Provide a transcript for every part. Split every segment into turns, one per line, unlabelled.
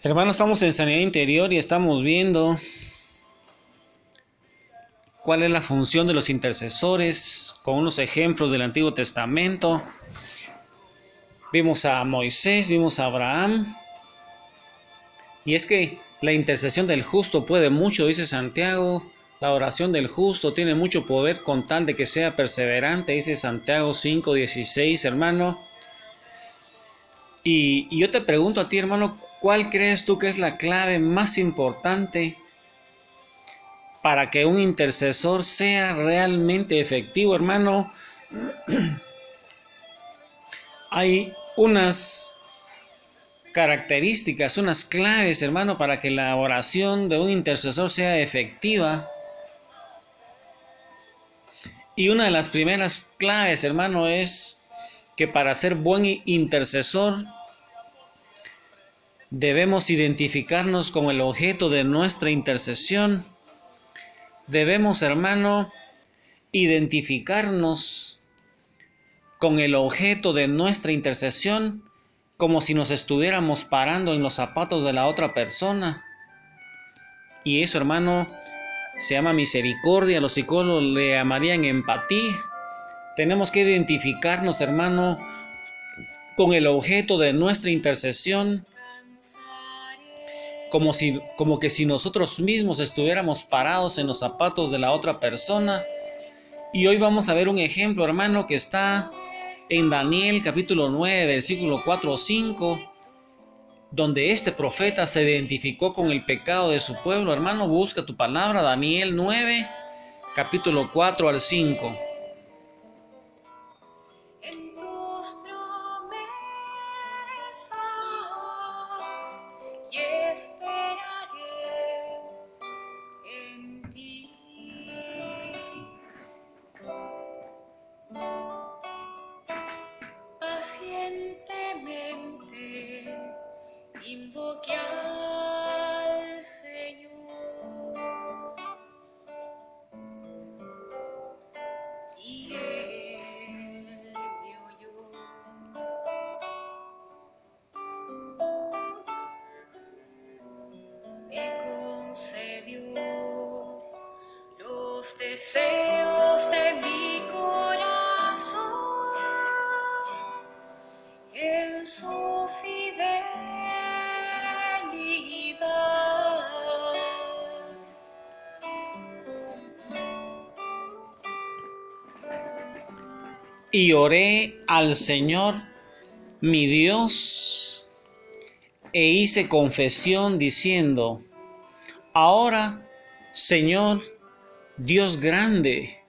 Hermanos, estamos en sanidad interior y estamos viendo cuál es la función de los intercesores con unos ejemplos del Antiguo Testamento. Vimos a Moisés, vimos a Abraham. Y es que la intercesión del justo puede mucho, dice Santiago. La oración del justo tiene mucho poder con tal de que sea perseverante, dice Santiago 5:16, hermano. Y, yo te pregunto a ti, hermano, ¿Cuál crees tú que es la clave más importante para que un intercesor sea realmente efectivo, hermano? Hay unas características, unas claves, hermano, para que la oración de un intercesor sea efectiva. Y una de las primeras claves, hermano, es que para ser buen intercesor Debemos identificarnos con el objeto de nuestra intercesión. Debemos, hermano, identificarnos con el objeto de nuestra intercesión como si nos estuviéramos parando en los zapatos de la otra persona. Y eso, hermano, se llama misericordia. Los psicólogos le llamarían empatía. Tenemos que identificarnos, hermano, con el objeto de nuestra intercesión como, si, como que si nosotros mismos estuviéramos parados en los zapatos de la otra persona. Y hoy vamos a ver un ejemplo, hermano, que está en Daniel capítulo 9, versículo 4 o 5, donde este profeta se identificó con el pecado de su pueblo. Hermano, busca tu palabra, Daniel 9, capítulo 4 al 5.
Deseos de mi corazón en su.
Y oré al Señor, mi Dios, e hice confesión diciendo, ahora, Señor, Dios grande,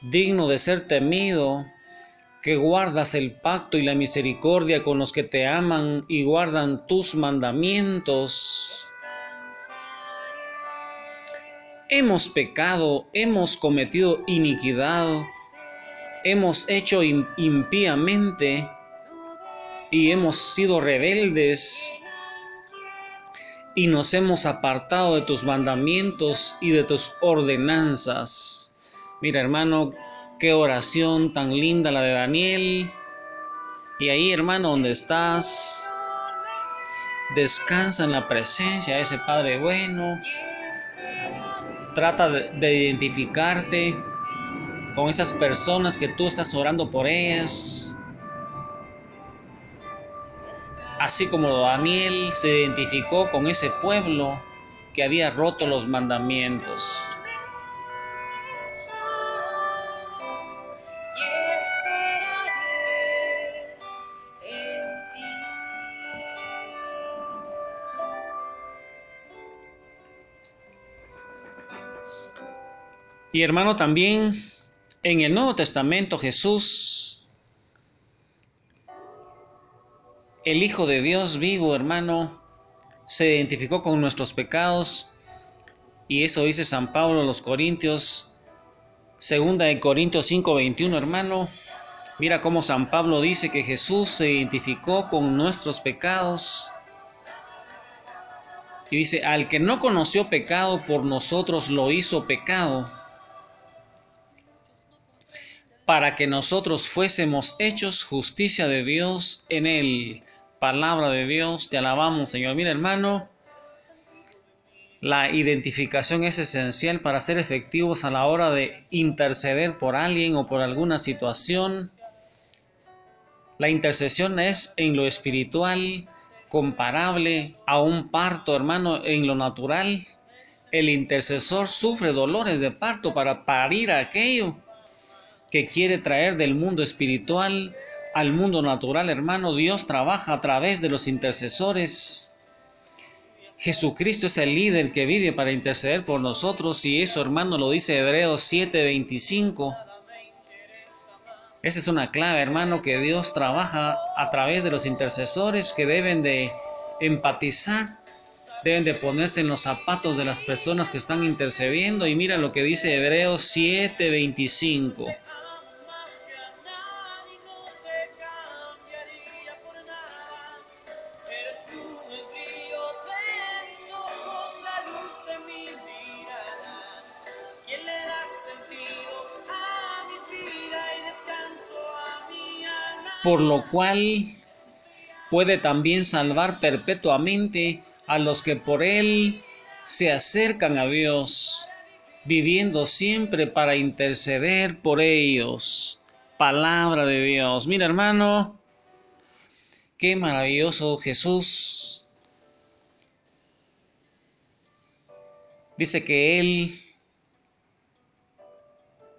digno de ser temido, que guardas el pacto y la misericordia con los que te aman y guardan tus mandamientos. Hemos pecado, hemos cometido iniquidad, hemos hecho impíamente y hemos sido rebeldes y nos hemos apartado de tus mandamientos y de tus ordenanzas. Mira hermano, qué oración tan linda la de Daniel. Y ahí hermano, donde estás, descansa en la presencia de ese Padre bueno. Trata de, identificarte con esas personas que tú estás orando por ellas así como Daniel se identificó con ese pueblo que había roto los mandamientos. Y hermano, también en el Nuevo Testamento Jesús El Hijo de Dios vivo, hermano, se identificó con nuestros pecados y eso dice San Pablo a los Corintios, segunda de Corintios 5:21, hermano. Mira cómo San Pablo dice que Jesús se identificó con nuestros pecados. Y dice, al que no conoció pecado por nosotros lo hizo pecado, para que nosotros fuésemos hechos justicia de Dios en él palabra de Dios. Te alabamos, Señor. Mira, hermano, la identificación es esencial para ser efectivos a la hora de interceder por alguien o por alguna situación. La intercesión es en lo espiritual comparable a un parto, hermano, en lo natural. El intercesor sufre dolores de parto para parir aquello que quiere traer del mundo espiritual al mundo natural, hermano. Dios trabaja a través de los intercesores. Jesucristo es el líder que vive para interceder por nosotros y eso, hermano, lo dice Hebreos 7:25. Esa es una clave, hermano, que Dios trabaja a través de los intercesores que deben de empatizar, deben de ponerse en los zapatos de las personas que están intercediendo. Y mira lo que dice Hebreos 7:25. Por lo cual puede también salvar perpetuamente a los que por él se acercan a Dios, viviendo siempre para interceder por ellos. Palabra de Dios. Mira hermano, qué maravilloso Jesús. Dice que Él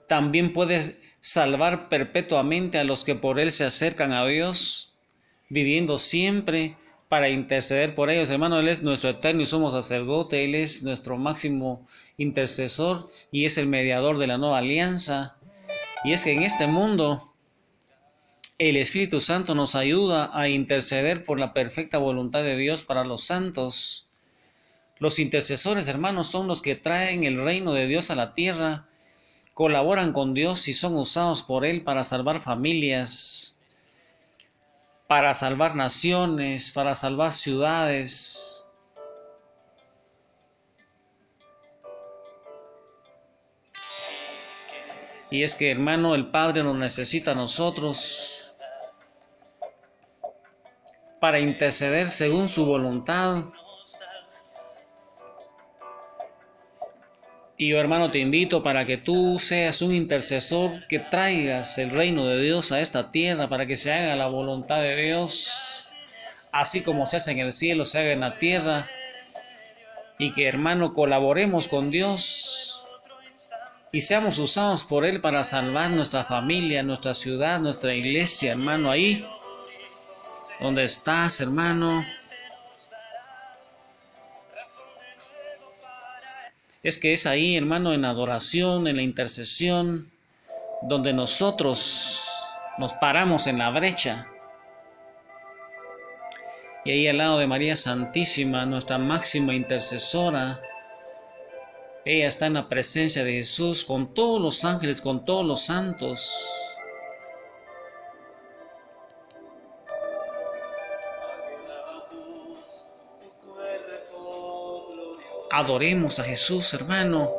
también puede salvar perpetuamente a los que por Él se acercan a Dios, viviendo siempre para interceder por ellos. Hermano, Él es nuestro eterno y somos sacerdote, Él es nuestro máximo intercesor y es el mediador de la nueva alianza. Y es que en este mundo el Espíritu Santo nos ayuda a interceder por la perfecta voluntad de Dios para los santos. Los intercesores, hermanos, son los que traen el reino de Dios a la tierra colaboran con Dios y son usados por Él para salvar familias, para salvar naciones, para salvar ciudades. Y es que hermano, el Padre nos necesita a nosotros para interceder según su voluntad Y yo hermano te invito para que tú seas un intercesor, que traigas el reino de Dios a esta tierra, para que se haga la voluntad de Dios, así como se hace en el cielo, se haga en la tierra. Y que hermano colaboremos con Dios y seamos usados por Él para salvar nuestra familia, nuestra ciudad, nuestra iglesia, hermano, ahí donde estás, hermano. Es que es ahí, hermano, en adoración, en la intercesión, donde nosotros nos paramos en la brecha. Y ahí al lado de María Santísima, nuestra máxima intercesora, ella está en la presencia de Jesús con todos los ángeles, con todos los santos. Adoremos a Jesús, hermano.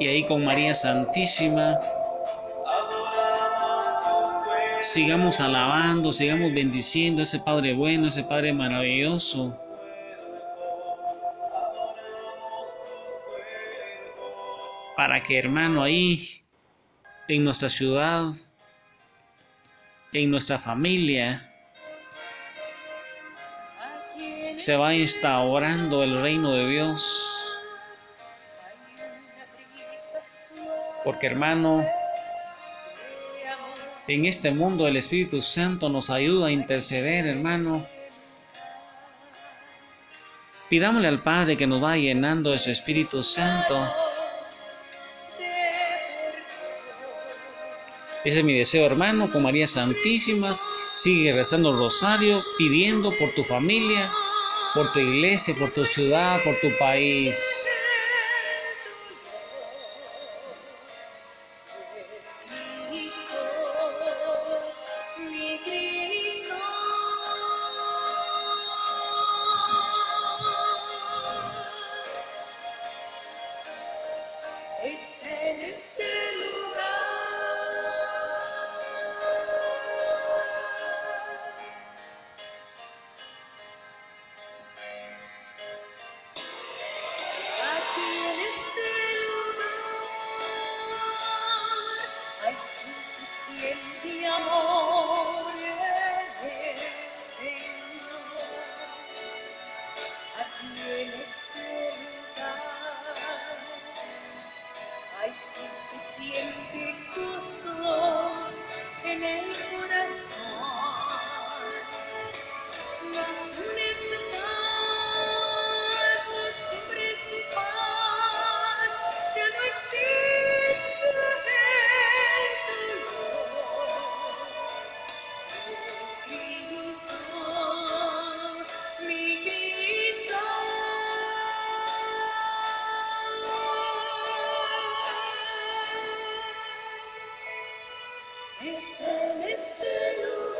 Y ahí con María Santísima, sigamos alabando, sigamos bendiciendo a ese Padre bueno, ese Padre maravilloso. Para que hermano ahí, en nuestra ciudad, en nuestra familia se va instaurando el reino de Dios. Porque hermano, en este mundo el Espíritu Santo nos ayuda a interceder, hermano. Pidámosle al Padre que nos va llenando de su Espíritu Santo. Ese es mi deseo, hermano, con María Santísima. Sigue rezando el rosario, pidiendo por tu familia, por tu iglesia, por tu ciudad, por tu país.
Este amor Está en este lugar.